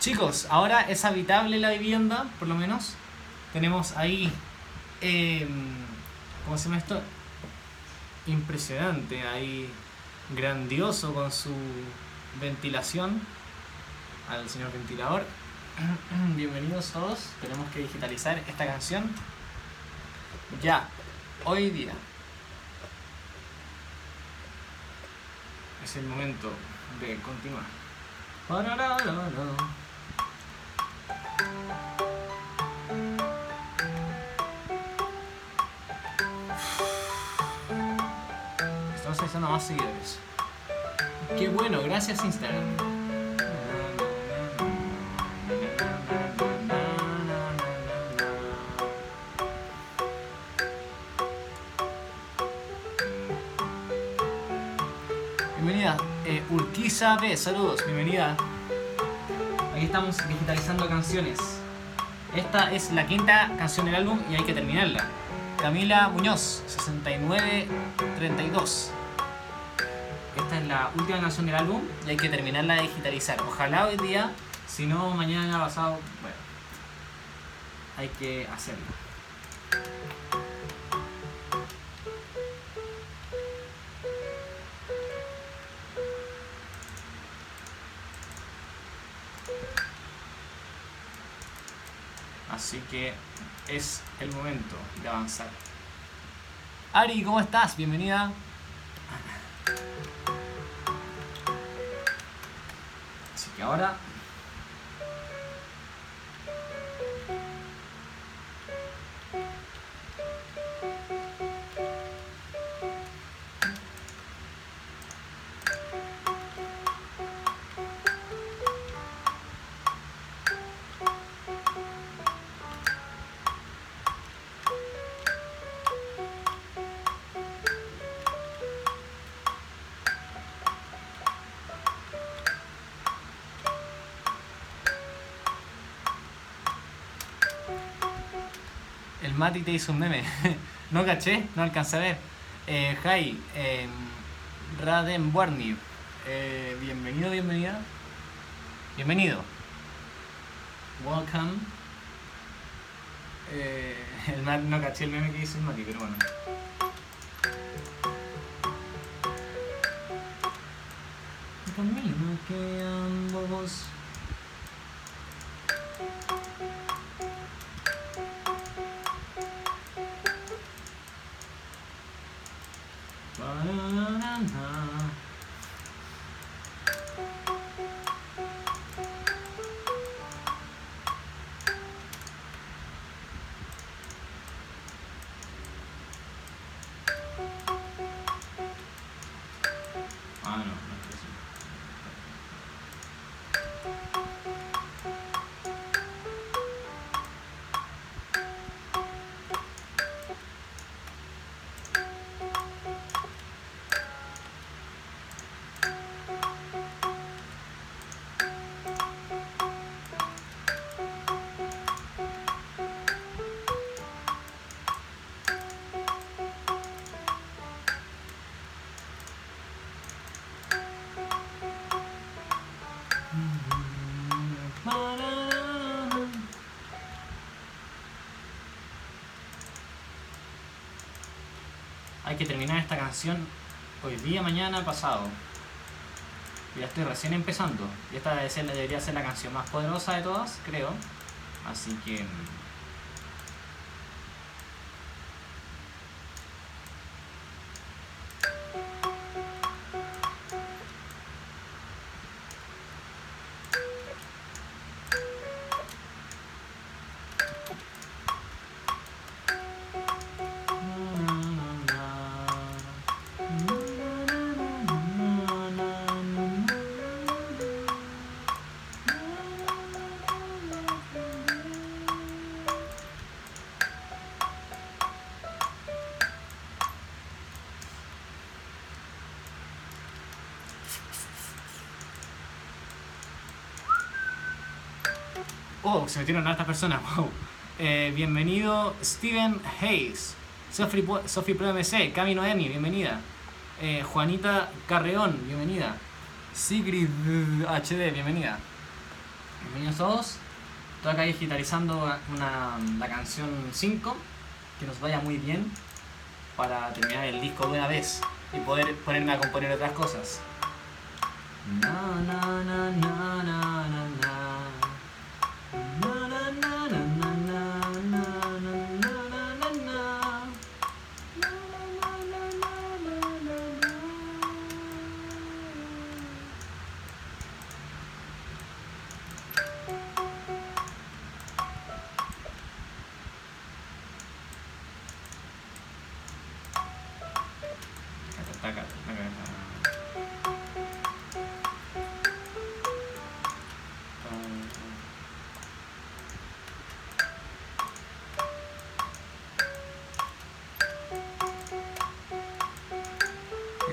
Chicos, ahora es habitable la vivienda, por lo menos. Tenemos ahí. Eh, ¿Cómo se llama esto? Impresionante, ahí. Grandioso con su ventilación. Al señor ventilador. Bienvenidos todos. Tenemos que digitalizar esta canción. Ya, hoy día. Es el momento de continuar. Haciendo más seguidores. Qué bueno, gracias Instagram. Bienvenida, eh, Urquiza B, saludos, bienvenida. Aquí estamos digitalizando canciones. Esta es la quinta canción del álbum y hay que terminarla. Camila Muñoz, 6932. La última canción del álbum y hay que terminarla de digitalizar. Ojalá hoy día, si no mañana pasado, bueno, hay que hacerlo. Así que es el momento de avanzar. Ari, ¿cómo estás? Bienvenida. Ahora... Mati te hizo un meme. no caché, no alcancé a ver. Eh, hi, eh, Raden Warnir. Bienvenido, bienvenida. Bienvenido. Welcome. Eh, el no caché el meme que hizo el Mati, pero bueno. Camino que ambos. Que terminar esta canción hoy día, mañana, pasado. Ya estoy recién empezando. Y esta debería ser la canción más poderosa de todas, creo. Así que... Oh, se metieron hartas personas, wow. Eh, bienvenido Steven Hayes, Sophie, Sophie Pro MC, Cami Noemi, bienvenida. Eh, Juanita Carreón, bienvenida. Sigrid HD, bienvenida. Bienvenidos todos. Estoy acá digitalizando una, la canción 5, que nos vaya muy bien para terminar el disco de una vez y poder ponerme a componer otras cosas.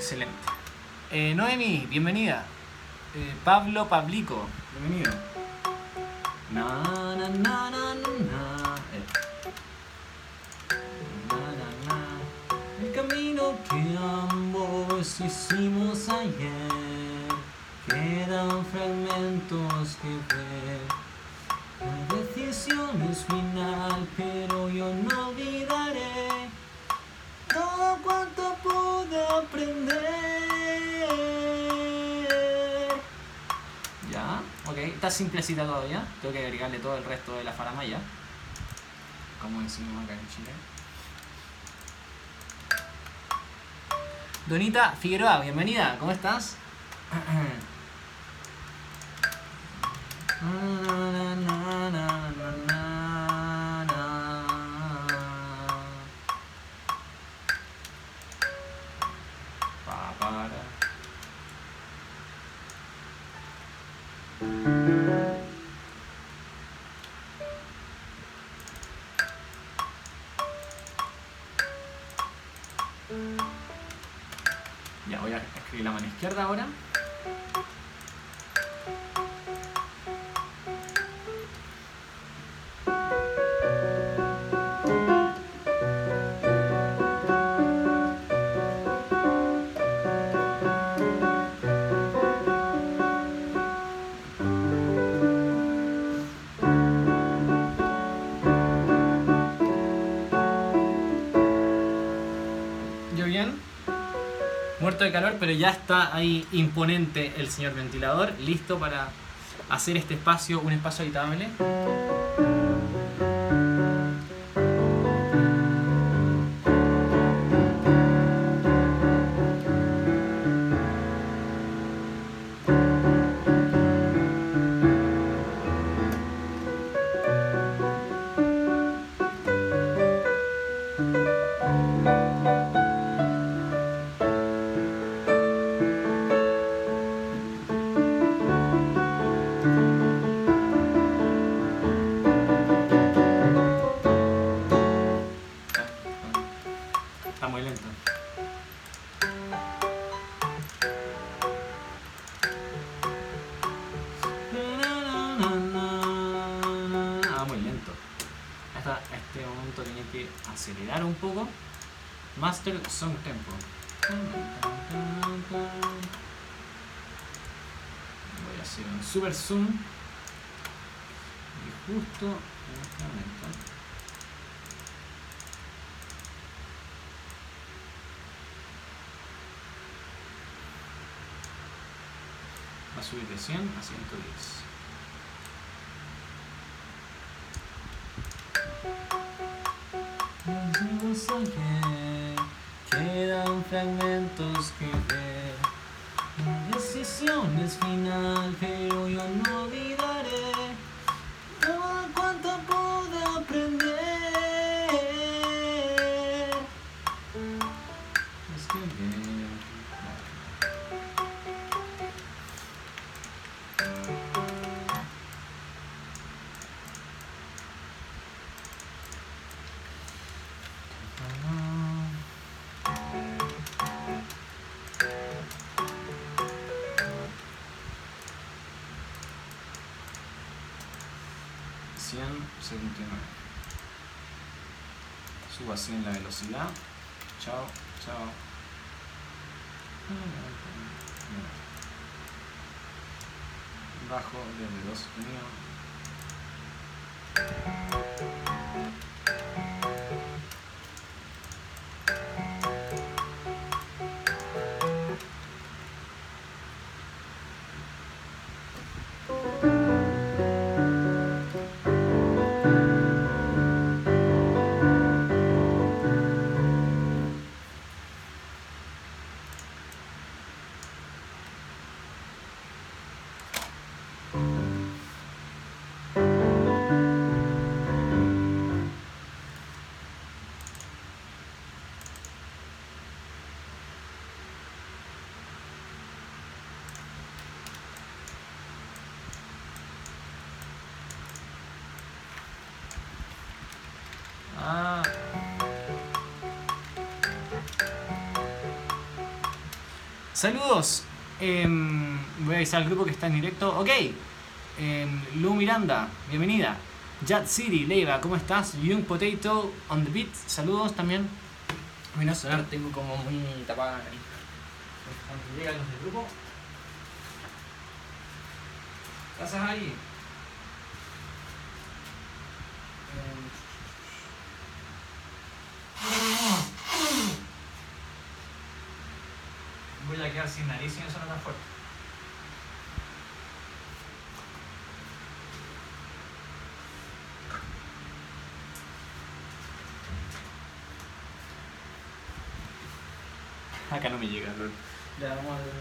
Excelente. Eh, Noemi, bienvenida. Eh, Pablo Pablico, bienvenido. Simplecita todavía. Tengo que agregarle todo el resto de la faramaya. Como decimos acá en Chile. Donita Figueroa, bienvenida, ¿cómo estás? De calor, pero ya está ahí imponente el señor ventilador, listo para hacer este espacio un espacio habitable. Poco. Master Song Tempo. Voy a hacer un super zoom. Y justo en este momento. Va a subir de 100 a 110. Ayer, quedan fragmentos que ver. Decisión es final, pero yo no olvidaré en la velocidad. Chao, chao. bajo DB2 mío. Ah. Saludos. Em, voy a avisar al grupo que está en directo. Ok. Em, Lu Miranda, bienvenida. Jat City, Leiva, ¿cómo estás? Young Potato on the beat. Saludos también. Voy a sonar, tengo como muy tapada la nariz. Cuando llegan los del grupo. ¿Qué haces ahí? Em, Voy a quedar sin nariz y no suena tan fuerte. Acá no me llega, lol. Ya vamos a que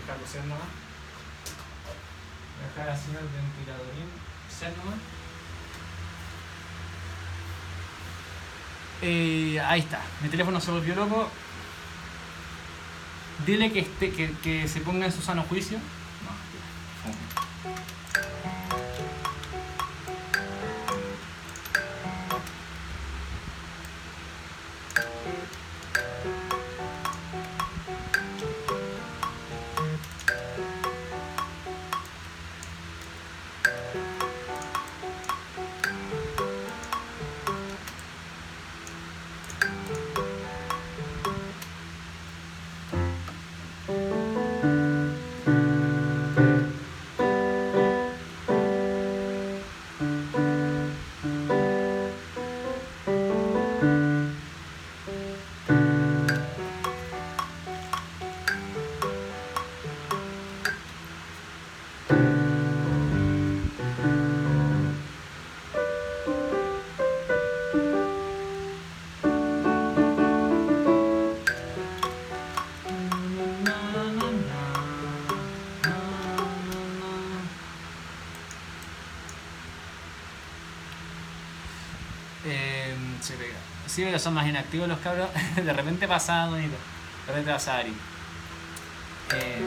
dejarlo ser nomás. Dejar así el ventiladorín ser nomás. Eh, ahí está, mi teléfono se volvió loco. Dile que, esté, que, que se ponga en su sano juicio. Sí, pero son más inactivos los cabros. De repente pasa. De repente pasa Ari. Eh,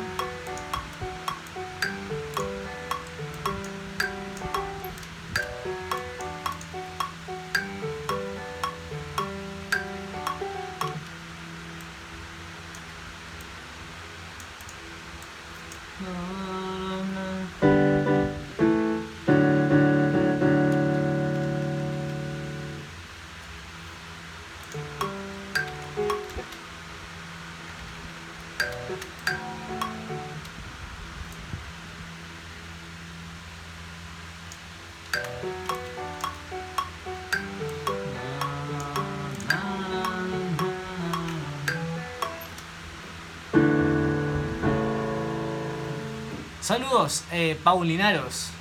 Saludos, eh, Paulinaros.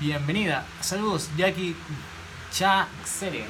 Bienvenida. Saludos, Jackie Chaxere.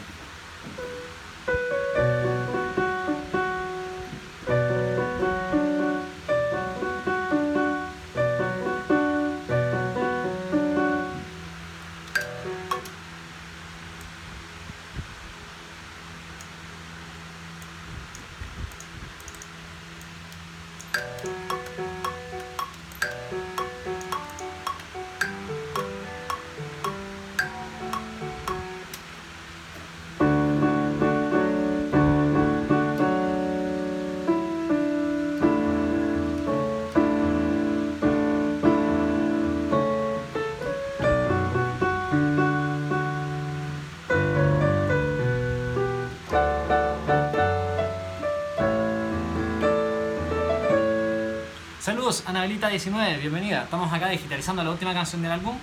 Saludos, Anabelita19, bienvenida. Estamos acá digitalizando la última canción del álbum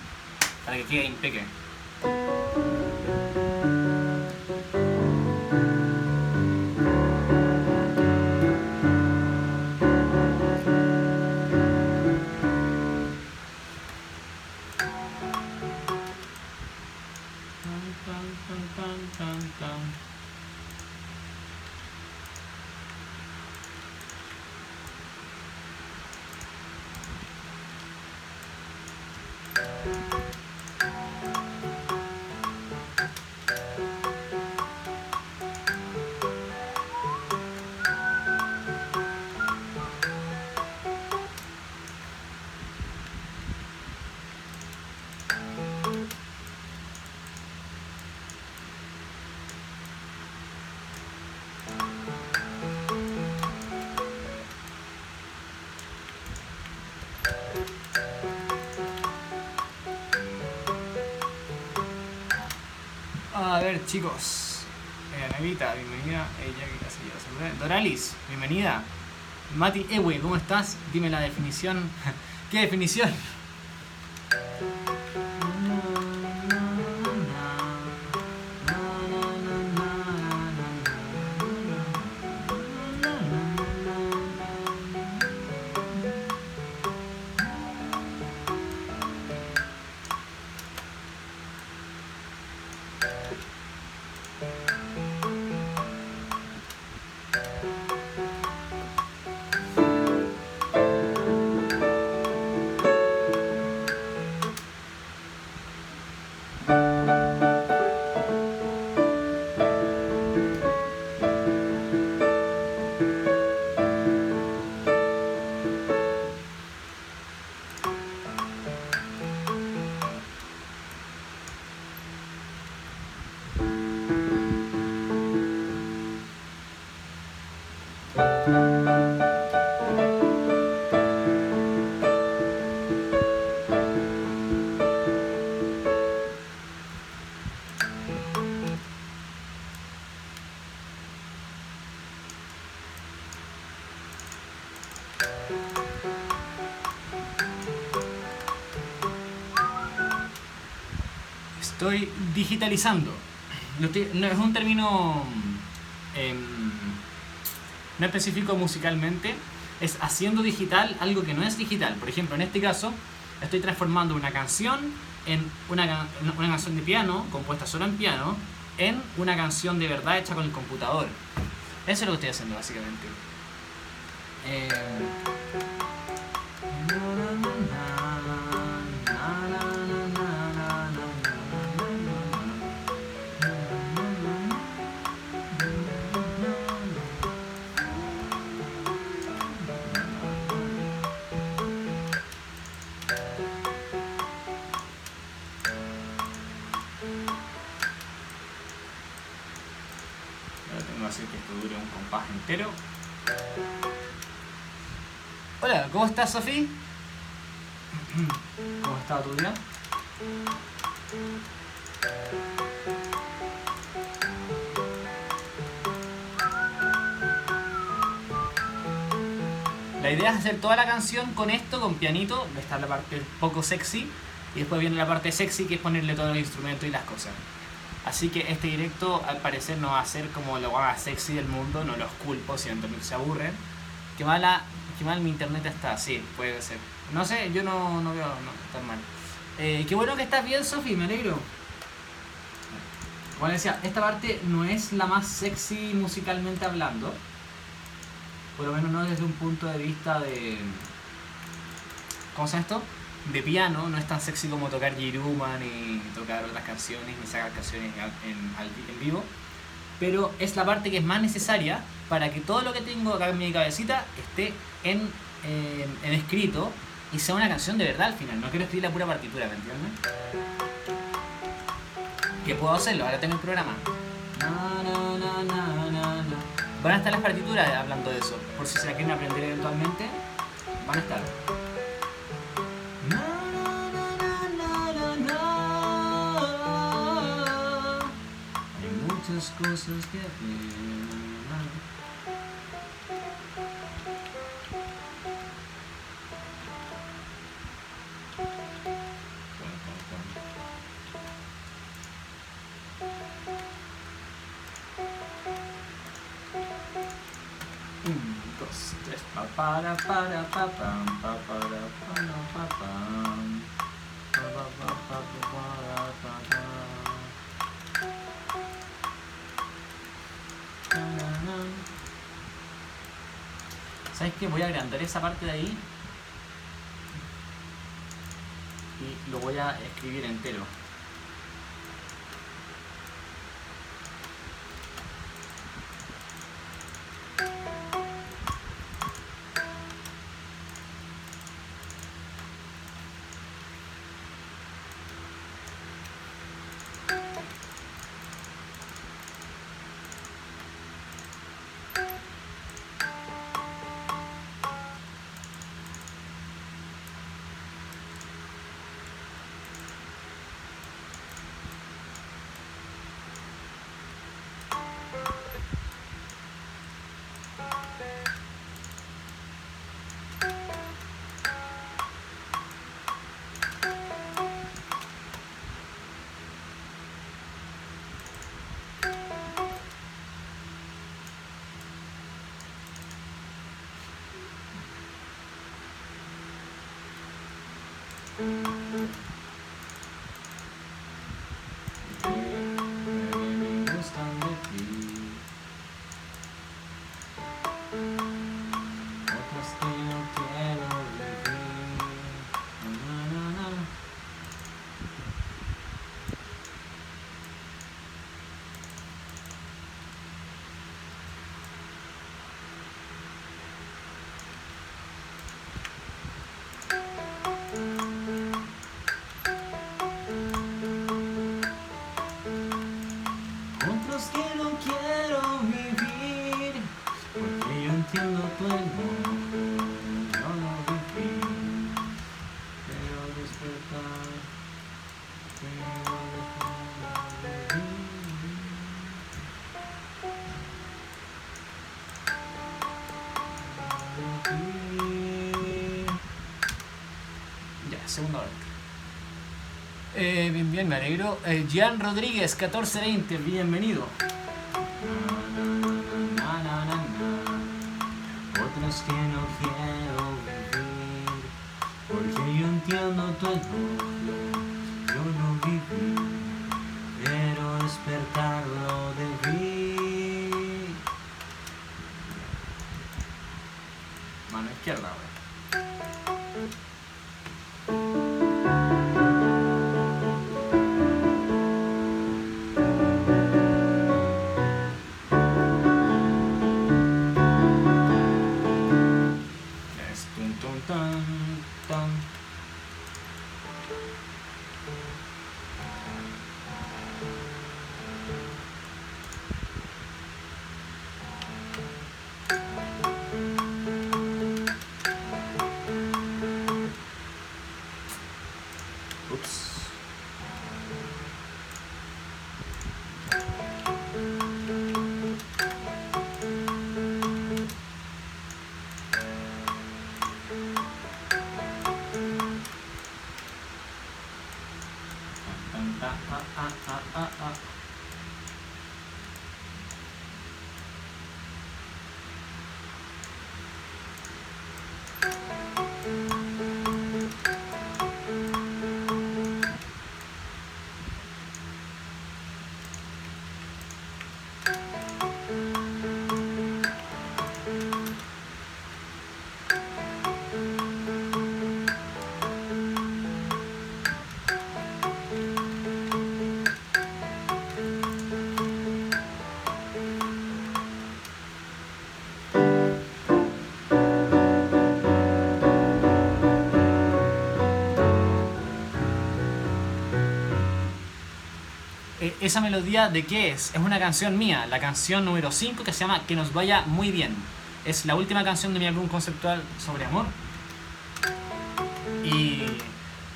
para que quede impeque. Chicos. Eh, Anelita, bienvenida. Ya saludé. Doralis, bienvenida. Mati Ewe, ¿cómo estás? Dime la definición. ¿Qué definición? Estoy digitalizando. No, estoy- no es un término em, no específico musicalmente. Es haciendo digital algo que no es digital. Por ejemplo, en este caso, estoy transformando una canción en una, una canción de piano, compuesta solo en piano, en una canción de verdad hecha con el computador. Eso es lo que estoy haciendo básicamente. Eh, Tengo que hacer que esto dure un compás entero. Hola, ¿cómo estás, Sofi? ¿Cómo está tu día? La idea es hacer toda la canción con esto, con pianito. Está la parte poco sexy. Y después viene la parte sexy, que es ponerle todos los instrumentos y las cosas. Así que este directo al parecer no va a ser como lo más sexy del mundo, no los culpo, si eventualmente se aburren. Qué mala, qué mal mi internet está, sí, puede ser. No sé, yo no, no veo no, tan mal. Eh, qué bueno que estás bien, Sofi, me alegro. Como decía, esta parte no es la más sexy musicalmente hablando. Por lo menos no desde un punto de vista de... ¿Cómo se llama esto? De piano, no es tan sexy como tocar Jiruma, ni tocar otras canciones, ni sacar canciones en, en- en vivo. Pero es la parte que es más necesaria para que todo lo que tengo acá en mi cabecita esté en, en, escrito y sea una canción de verdad al final. No quiero escribir la pura partitura, ¿me entiendes? Que puedo hacerlo, ahora tengo el programa. Na, na, na. Van a estar las partituras hablando de eso. Por si se la quieren aprender eventualmente, van a estar. cosas que dos, tres, pa para para pa pam pa para pa pa pam. Pa pa pa pa pa pa pa ¿Sabes qué? Voy a agrandar esa parte de ahí y lo voy a escribir entero. Bien, me alegro. Eh, Gian Rodríguez, 1420, bienvenido. ¿Esa melodía de qué es? Es una canción mía, la canción número 5 que se llama Que nos vaya muy bien. Es la última canción de mi álbum conceptual sobre amor. Y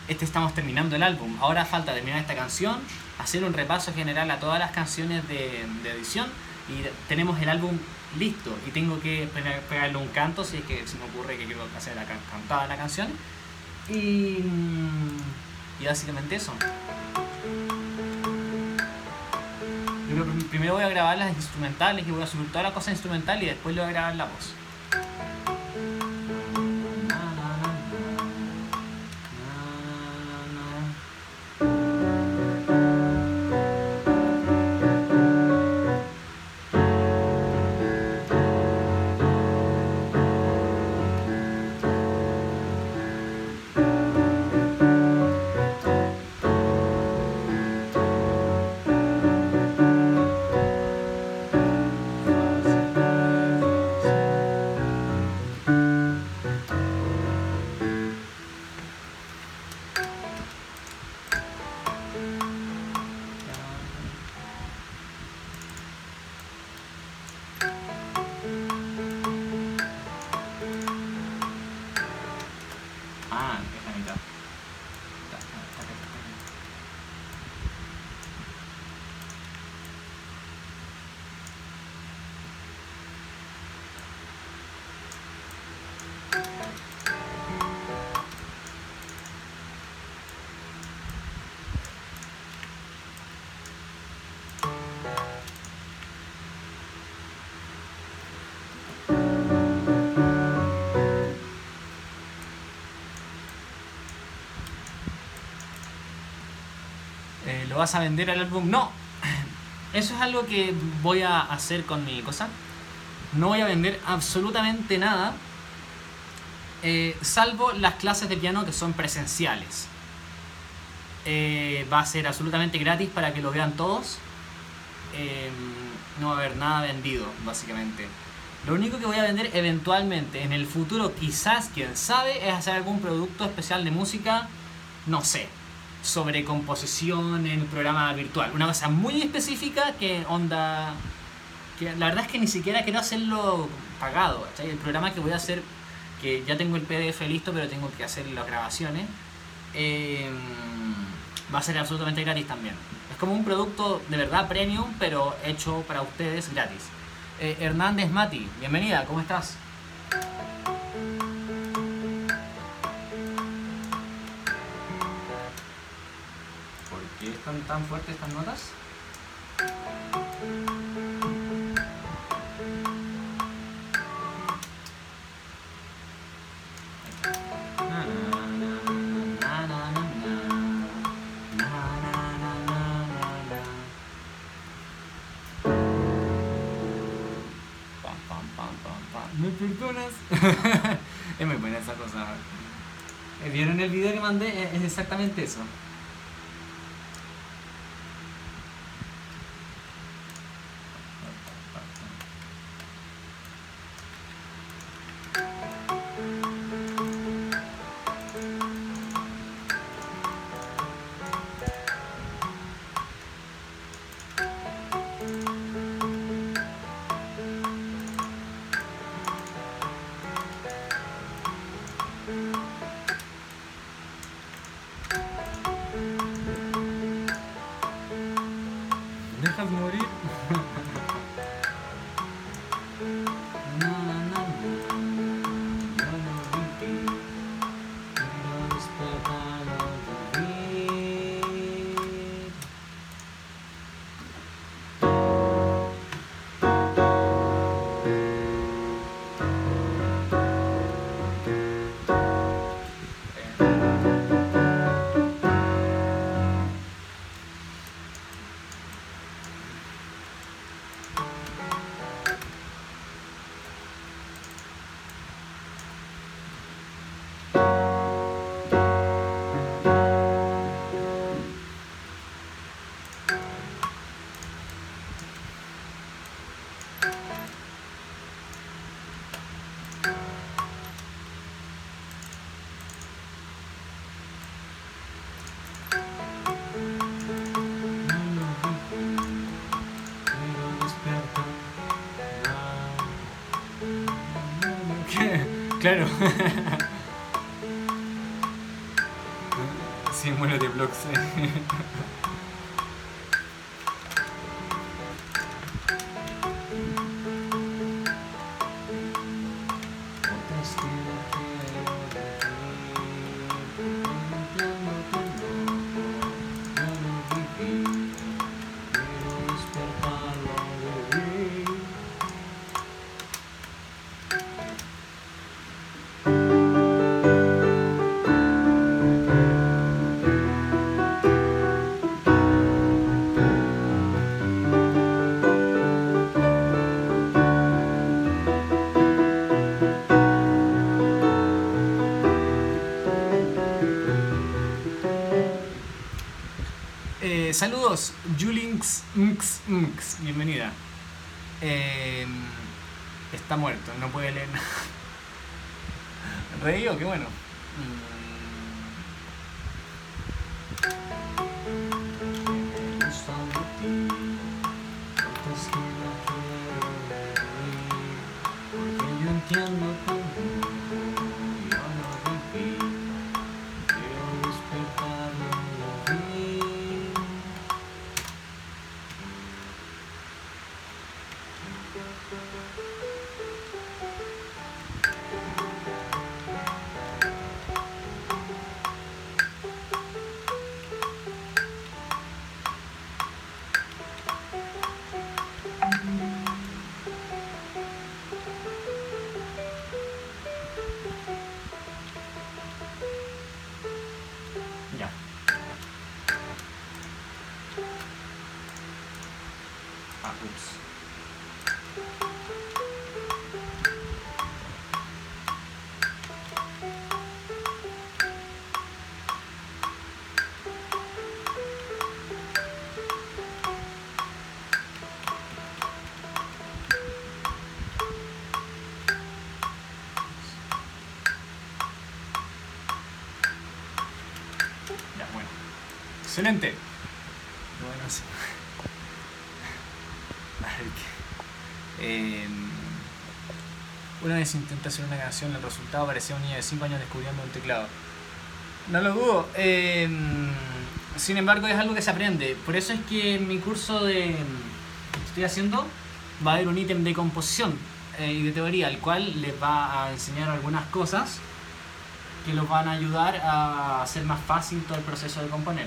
este estamos terminando el álbum. Ahora falta terminar esta canción, hacer un repaso general a todas las canciones de, edición y tenemos el álbum listo. Y tengo que pe- pegarle un canto si es que se me ocurre que quiero hacer la can- cantada la canción. Y, y básicamente eso. Primero voy a grabar las instrumentales y voy a subir toda la cosa instrumental y después le voy a grabar la voz. Vas a vender al álbum? No. Eso es algo que voy a hacer con mi cosa. No voy a vender absolutamente nada. eh, salvo las clases de piano que son presenciales. Eh, va a ser absolutamente gratis para que lo vean todos. Eh, no va a haber nada vendido, básicamente. Lo único que voy a vender eventualmente en el futuro, quizás, quién sabe, es hacer algún producto especial de música, no sé, sobre composición en programa virtual. Una cosa muy específica que onda... Que la verdad es que ni siquiera quiero hacerlo pagado. ¿cachai? El programa que voy a hacer, que ya tengo el PDF listo, pero tengo que hacer las grabaciones, eh, va a ser absolutamente gratis también. Es como un producto de verdad premium, pero hecho para ustedes gratis. Eh, Hernández Mati, bienvenida, ¿cómo estás? ¿Por qué están tan fuertes estas notas? ¿Me perdonas? es muy buena esa cosa. Eh, ¿Vieron el video que mandé? Es exactamente eso. Claro. Sí, muero de blogs. Eh, saludos, Julinx Mx Mx, bienvenida. Eh, está muerto, no puede leer nada. ¿Reío? Qué bueno. Excelente. Bueno, sí. Em, una vez intenté hacer una canción, el resultado parecía un niño de 5 años descubriendo un teclado. No lo dudo. Em, sin embargo, es algo que se aprende. Por eso es que en mi curso de que estoy haciendo va a haber un ítem de composición eh, y de teoría, el cual les va a enseñar algunas cosas que los van a ayudar a hacer más fácil todo el proceso de componer.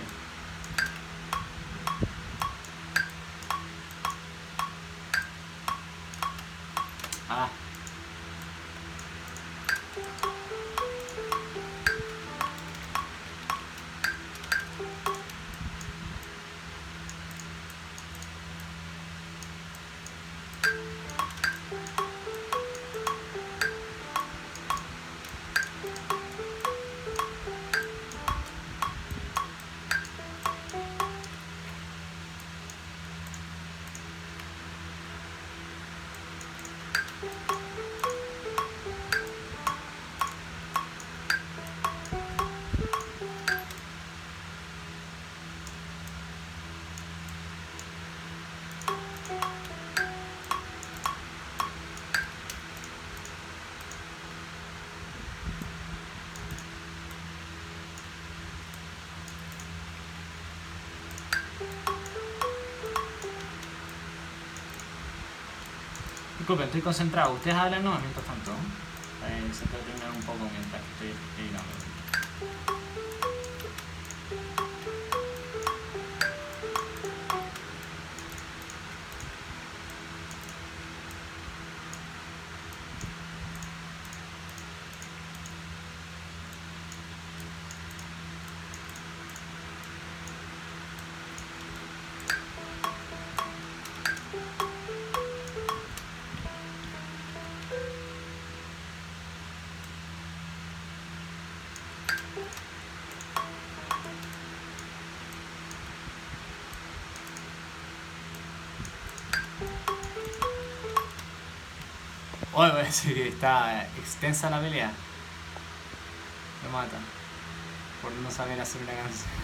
Disculpen, estoy concentrado. Ustedes hablan, no, mientras tanto. Eh, se puede terminar un poco mientras estoy editando. Está extensa la pelea. Me mata. Por no saber hacer una canción.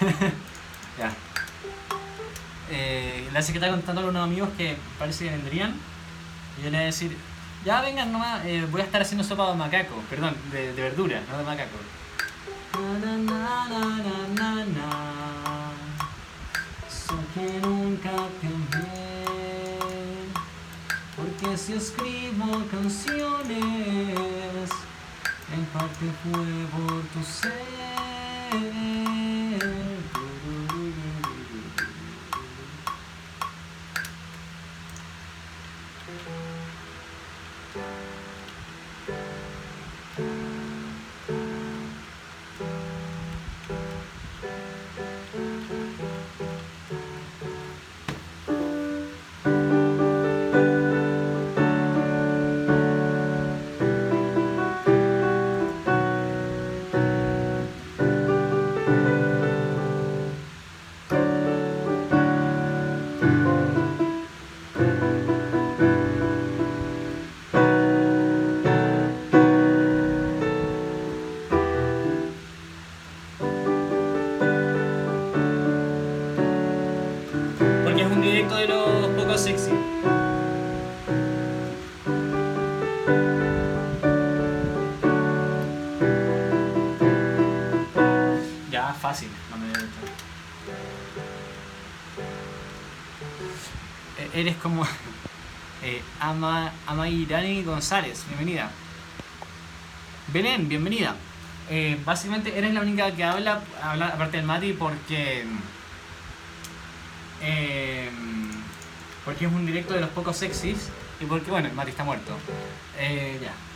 ya. Eh, la secretaria contando a unos amigos que parece que vendrían. Y yo le voy a decir, ya vengan nomás, eh, voy a estar haciendo sopa de macaco, perdón, de, de verdura, no de macaco. Na, na, na. Sé que nunca amé, porque si escribo canciones, en parte fue por tu ser. Eh, eres como eh, Ama, Amairani González, bienvenida. Belén, bienvenida. Eh, básicamente eres la única que habla, habla aparte del Mati, porque. Eh, porque es un directo de los pocos sexys y porque, bueno, el Mati está muerto. Eh, ya.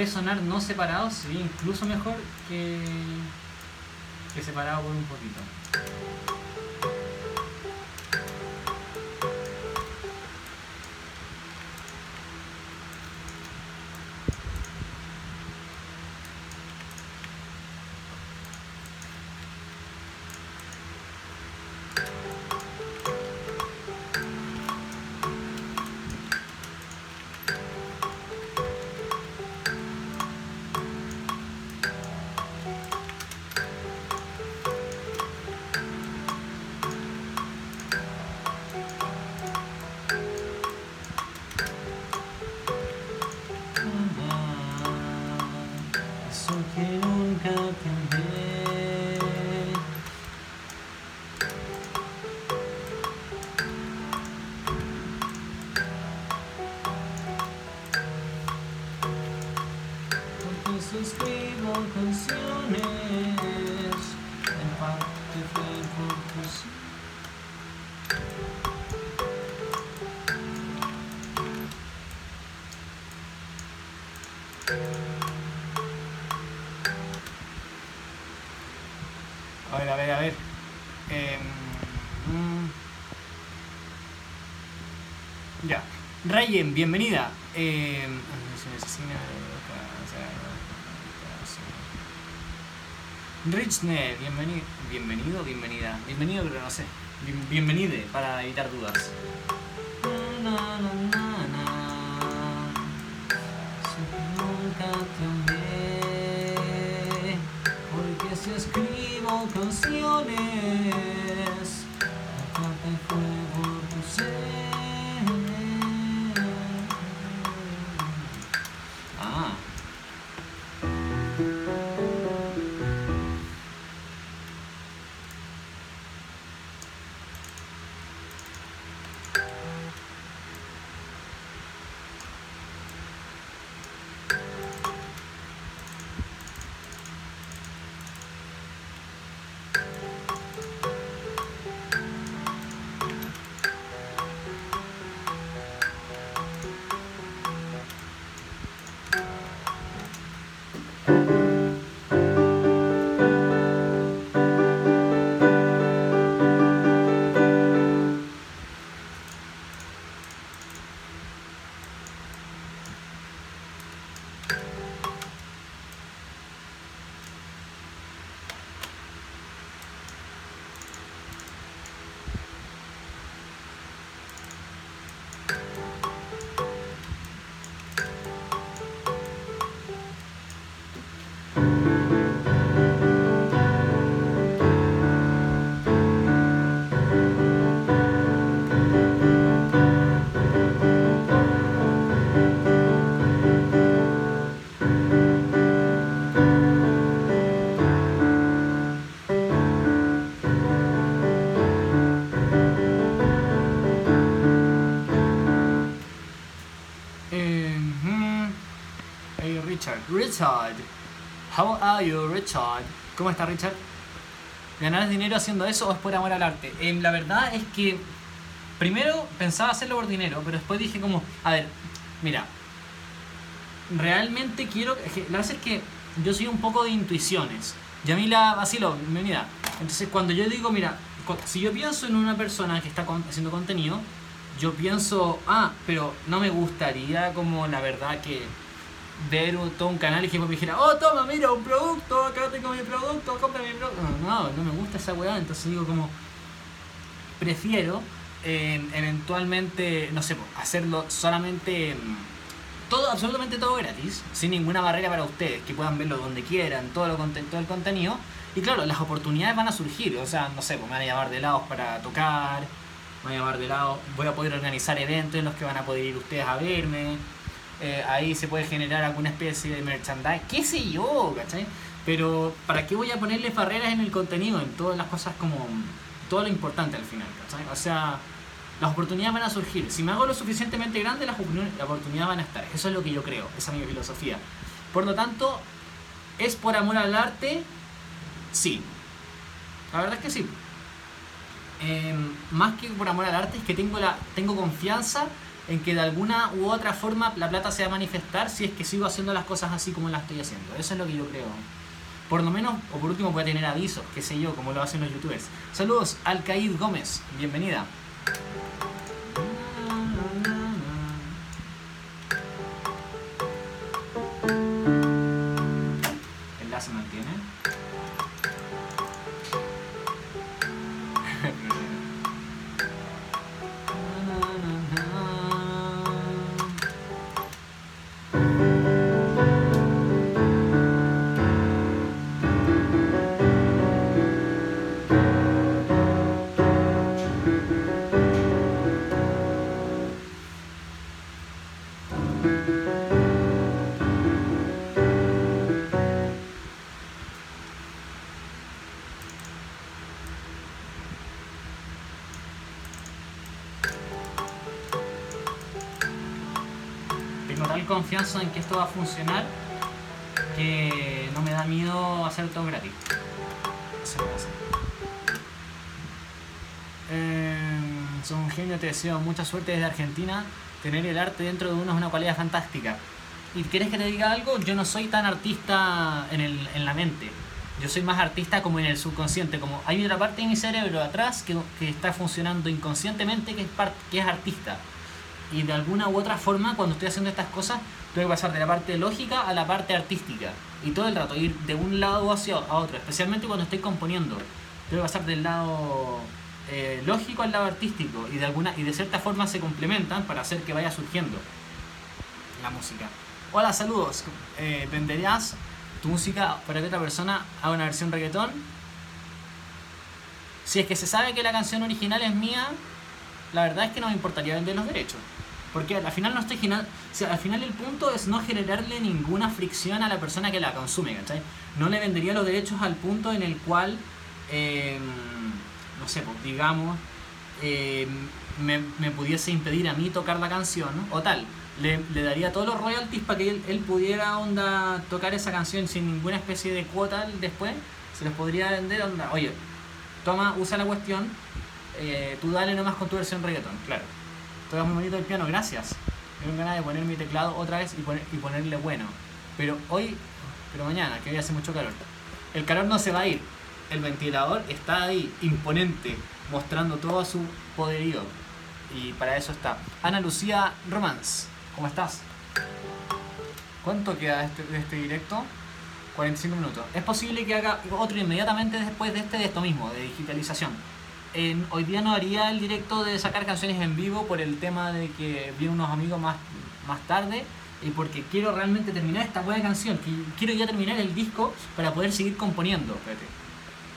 Puede sonar no separado, sería incluso mejor que, que separado por un poquito. Rayen, bienvenida. Em, Richne, bienvenido, bienvenida. Bienvenido, pero no sé. Bien- bienvenide para evitar dudas. Richard, how are you Richard? ¿Cómo está Richard? ¿Ganarás dinero haciendo eso o es por amor al arte? Em, la verdad es que primero pensaba hacerlo por dinero, pero después dije como, a ver, mira, realmente quiero, la verdad es que yo soy un poco de intuiciones. Yamila Basilo, bienvenida. Entonces cuando yo digo, mira, si yo pienso en una persona que está haciendo contenido, yo pienso, ah, pero no me gustaría como la verdad que ver un- todo un canal y que me dijera, oh, toma, mira, un producto, acá tengo mi producto, compra mi producto. No, no, no me gusta esa weá, entonces digo como, prefiero eh, eventualmente, no sé, hacerlo solamente, mm, todo, absolutamente todo gratis, sin ninguna barrera para ustedes, que puedan verlo donde quieran, todo, lo, todo el contenido. Y claro, las oportunidades van a surgir, o sea, no sé, pues me van a llamar de lados para tocar, me van a llamar de lado, voy a poder organizar eventos en los que van a poder ir ustedes a verme, eh, ahí se puede generar alguna especie de merchandise, qué sé yo, ¿cachai? Pero ¿para qué voy a ponerle barreras en el contenido, en todas las cosas como, todo lo importante al final, ¿cachai? O sea, las oportunidades van a surgir, si me hago lo suficientemente grande, las oportunidades van a estar, eso es lo que yo creo, esa es mi filosofía. Por lo tanto, ¿es por amor al arte? Sí. La verdad es que sí. Eh, más que por amor al arte es que tengo confianza en que de alguna u otra forma la plata se va a manifestar si es que sigo haciendo las cosas así como las estoy haciendo. Eso es lo que yo creo. Por lo menos, o por último, puede tener avisos, qué sé yo, como lo hacen los youtubers. Saludos, Alcaid Gómez, bienvenida. Confianza en que esto va a funcionar que no me da miedo hacer todo gratis. Eso. Eh, son un genio, te deseo mucha suerte desde Argentina. Tener el arte dentro de uno es una cualidad fantástica. ¿Y quieres que te diga algo? Yo no soy tan artista en, la mente. Yo soy más artista como en el subconsciente. Como hay otra parte de mi cerebro atrás que, que está funcionando inconscientemente que es, par- que es artista. Y de alguna u otra forma, cuando estoy haciendo estas cosas, tengo que pasar de la parte lógica a la parte artística. Y todo el rato, ir de un lado hacia a otro, especialmente cuando estoy componiendo. Tengo que pasar del lado eh, lógico al lado artístico. Y de, alguna, y de cierta forma se complementan para hacer que vaya surgiendo la música. Hola, saludos. Eh, ¿Venderías tu música para que otra persona haga una versión reggaetón? Si es que se sabe que la canción original es mía, la verdad es que no me importaría vender los derechos. Porque al final no estoy generando. O sea, al final el punto es no generarle ninguna fricción a la persona que la consume, ¿cachai? No le vendería los derechos al punto en el cual, eh, no sé, pues digamos, eh, me, pudiese impedir a mí tocar la canción, ¿no? o tal. Le, daría todos los royalties para que él, pudiera tocar esa canción sin ninguna especie de cuota después. Se los podría vender, onda, oye, toma, usa la cuestión, eh, tú dale nomás con tu versión reggaetón, claro. Todo muy bonito el piano, gracias. Tengo ganas de poner mi teclado otra vez y, poner, y ponerle bueno. Pero hoy, pero mañana, que hoy hace mucho calor. El calor no se va a ir. El ventilador está ahí, imponente, mostrando todo su poderío. Y para eso está. Ana Lucía Romance, ¿cómo estás? ¿Cuánto queda este, de este directo? 45 minutos. Es posible que haga otro inmediatamente después de este, de esto mismo, de digitalización. En- hoy día no haría el directo de sacar canciones en vivo por el tema de que vi unos amigos más, más tarde y porque quiero realmente terminar esta buena canción. quiero ya terminar el disco para poder seguir componiendo. Espérate.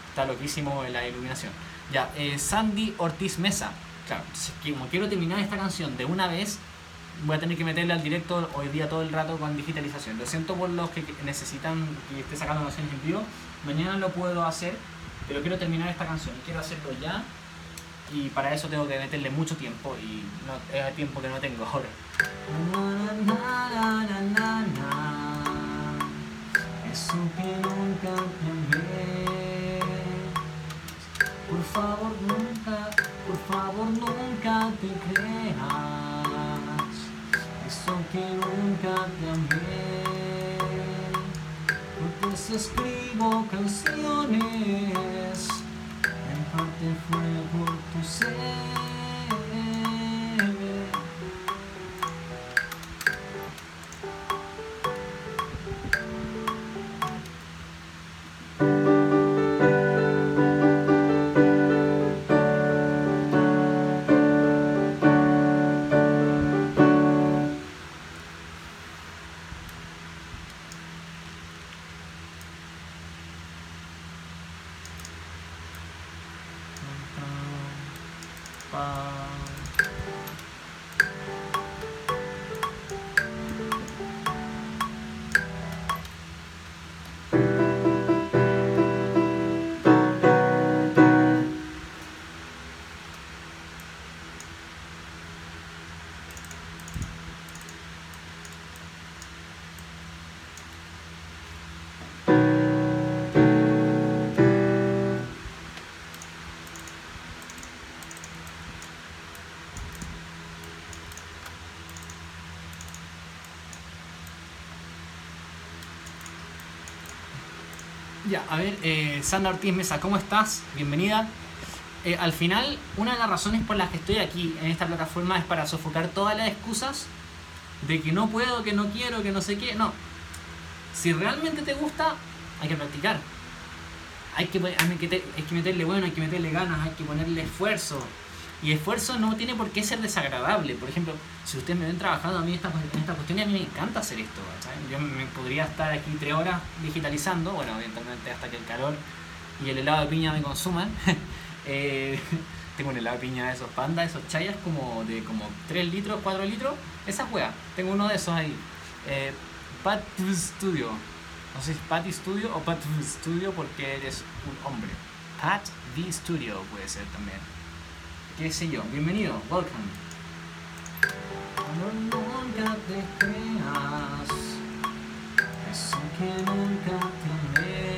Está loquísimo la iluminación. Ya, eh, Sandy Ortiz Mesa. Claro, entonces, como quiero terminar esta canción de una vez, voy a tener que meterle al directo hoy día todo el rato con digitalización. Lo siento por los que necesitan que esté sacando canciones en vivo. Mañana lo puedo hacer, pero quiero terminar esta canción. Quiero hacerlo ya. Y para eso tengo que meterle mucho tiempo y no, es tiempo que no tengo ahora. Eso que nunca te amé. Por favor nunca, por favor nunca te creas. Eso que nunca te amé. Entonces escribo canciones en parte fue por tu ser. Ya, a ver, eh, Sandra Ortiz Mesa, ¿cómo estás? Bienvenida. Eh, al final, una de las razones por las que estoy aquí en esta plataforma es para sofocar todas las excusas de que no puedo, que no quiero, que no sé qué. No. Si realmente te gusta, hay que practicar. Hay que, hay que, hay que meterle bueno, hay que meterle ganas, hay que ponerle esfuerzo. Y esfuerzo no tiene por qué ser desagradable. Por ejemplo, si ustedes me ven trabajando a mí esta, en esta cuestión, a mí me encanta hacer esto. Yo me podría estar aquí tres horas digitalizando, bueno, evidentemente hasta que el calor y el helado de piña me consuman. eh, tengo un helado de piña de esos pandas, esos chayas como de como 3 litros, 4 litros. Esa juega, tengo uno de esos ahí. Eh, Pat Studio. No sé si Patty Studio o Pat Studio porque eres un hombre. Pat V Studio puede ser también qué sé yo. Bienvenido, welcome. No, nunca te creas, eso que nunca porque.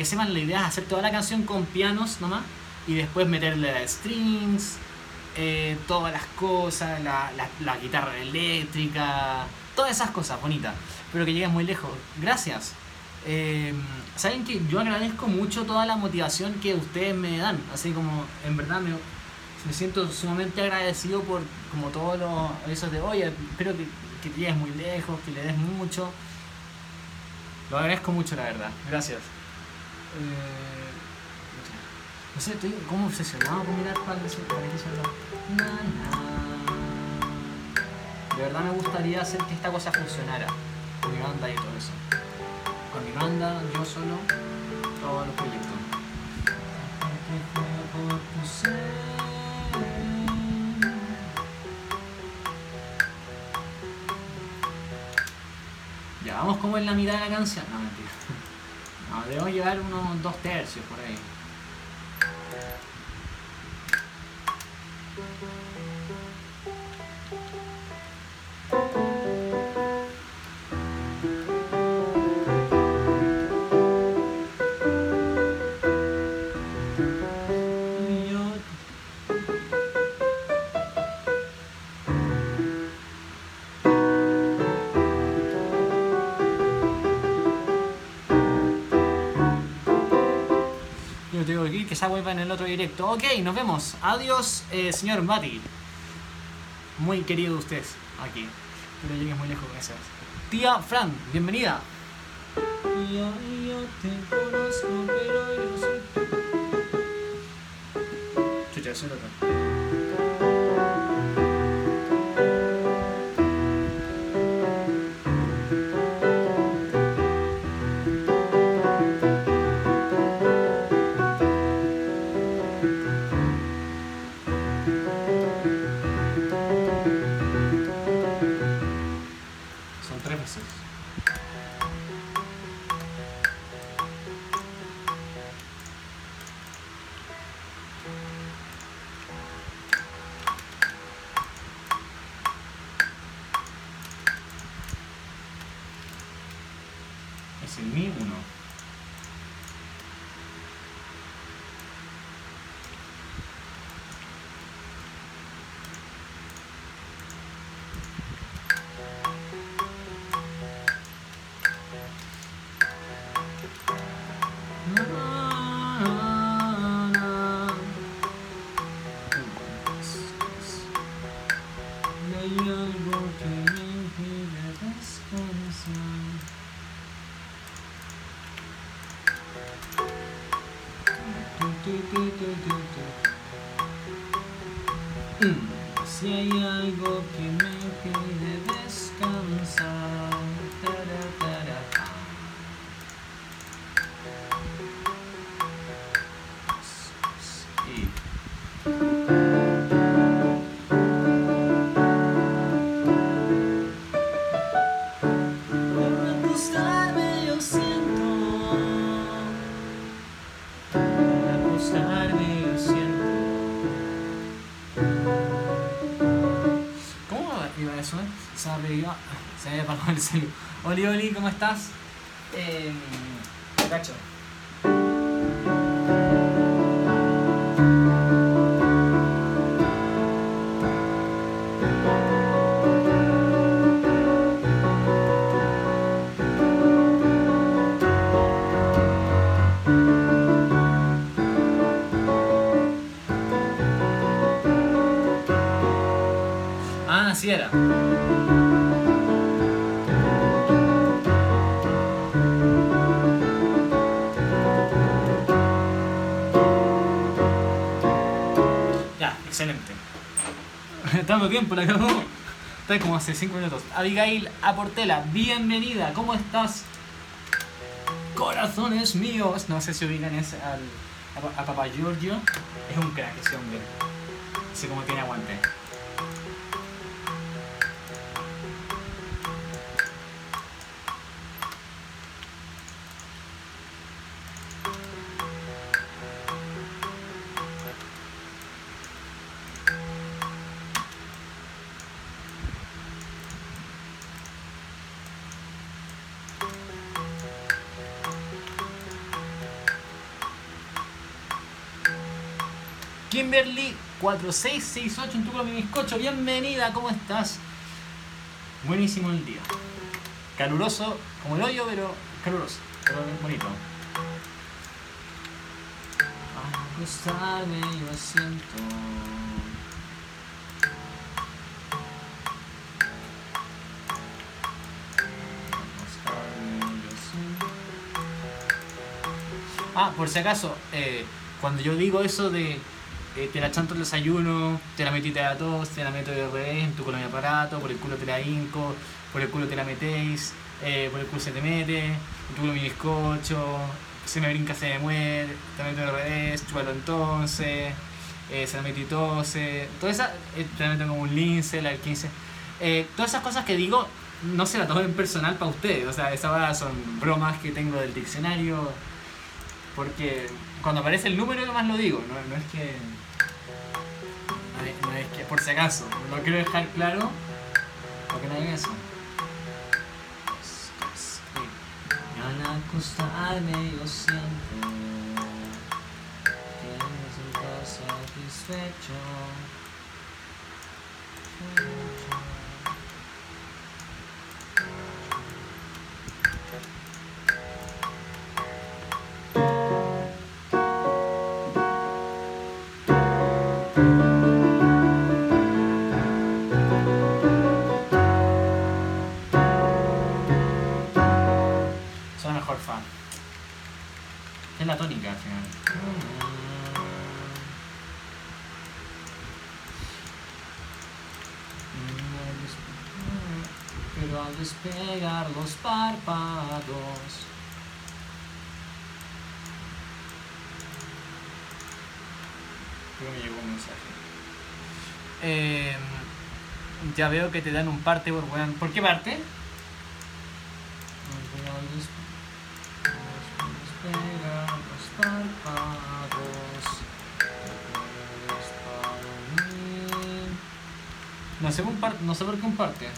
Que sepan la idea es hacer toda la canción con pianos nomás y después meterle strings, eh, todas las cosas, la, guitarra eléctrica, todas esas cosas bonitas, pero que llegues muy lejos. Gracias. Eh, Saben que yo agradezco mucho toda la motivación que ustedes me dan, así como en verdad me, me siento sumamente agradecido por como todos los avisos de oye, espero que que te llegues muy lejos, que le des mucho. Lo agradezco mucho, la verdad. Gracias. Eh, no sé, estoy como obsesionado con mirar para que se De verdad me gustaría hacer que esta cosa funcionara. Con mi banda y todo eso. Con mi banda, yo solo, todos los proyectos. vamos como en la mitad de la canción. No, mentira. No, debemos llevar unos dos tercios por ahí. Esa en el otro directo. Ok, nos vemos. Adiós, eh, señor Mati. Muy querido usted aquí. Pero llegues muy lejos, gracias. Tía Fran, bienvenida. Tía, yo te conozco, pero yo soy... Chucha, soy otro. Oli, Oli, ¿cómo estás? Eh, Tiempo, la acabó. Está como hace 5 minutos. Abigail Aportela, bienvenida, ¿cómo estás? Corazones míos. No sé si ubican ese al, a, a Papá Giorgio. Es un crack ese hombre. Sé cómo tiene aguante. 4668 en tu con mi bizcocho. Bienvenida, ¿cómo estás? Buenísimo el día. Caluroso como el hoyo, pero caluroso. Pero bonito. Al acostarme yo siento. Ah, por si acaso, eh, cuando yo digo eso de eh, te la chanto el desayuno, te la metí te la tos, te la meto de revés en tu colonia aparato, por el culo te la hinco, por el culo te la metéis, eh, por el culo se te mete, en tu culo mi bizcocho, se me brinca, se me muere, te la meto de revés, chúpalo entonces, eh, se la metí tose, toda esa, eh, te la meto como un lince, la del 15. Eh, todas esas cosas que digo no se las tomen personal para ustedes, o sea, esas son bromas que tengo del diccionario porque cuando aparece el número nomás lo digo, no, no es que. No es, que por si acaso, lo quiero dejar claro para que no hagan eso. Es- es- sí. Al acostarme yo que me siento satisfecho. Despegar los párpados. Creo que me llegó un mensaje. Eh, ya veo que te dan un parte por weón. ¿Por qué parte? Despegar los párpados. No sé, un par- no sé por qué un parte.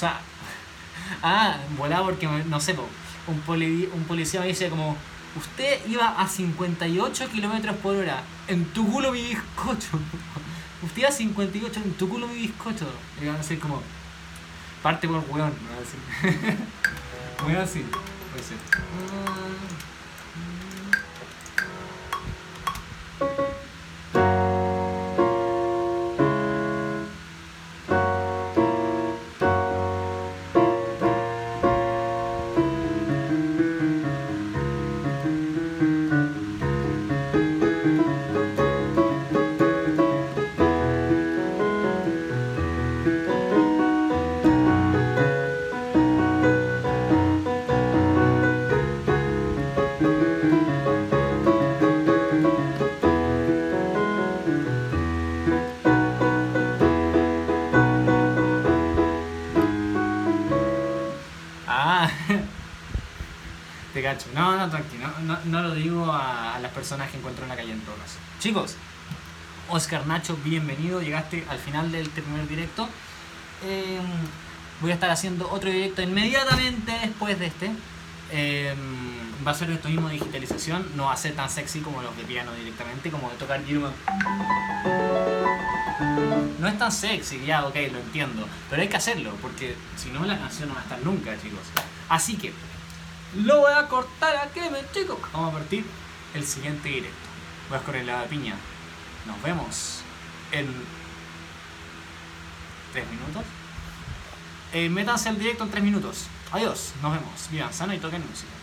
Sea, ah, volaba porque no sé, un, poli- un policía me dice como, usted iba a 58 kilómetros por hora, en tu culo mi bizcocho. Usted iba a 58, en tu culo mi bizcocho. Y van a decir como, parte por weón, me van a decir. Muy así, puede ser. No, no, tranquilo. No, lo digo a, las personas que encuentro en la calle en caso. Chicos, Oscar Nacho, bienvenido. Llegaste al final del primer directo. Eh, voy a estar haciendo otro directo inmediatamente después de este. Eh, va a ser esto mismo digitalización. No va a ser tan sexy como los de piano directamente, como de tocar Girman. No es tan sexy, ya, ok, lo entiendo. Pero hay que hacerlo, porque si no, la canción no va a estar nunca, chicos. Así que, lo voy a cortar aquí, me chicos. Vamos a partir el siguiente directo. Voy a escoger la piña. Nos vemos en. ¿Tres minutos? Eh, métanse al directo en tres minutos. Adiós, nos vemos. Vivan sano y toquen música.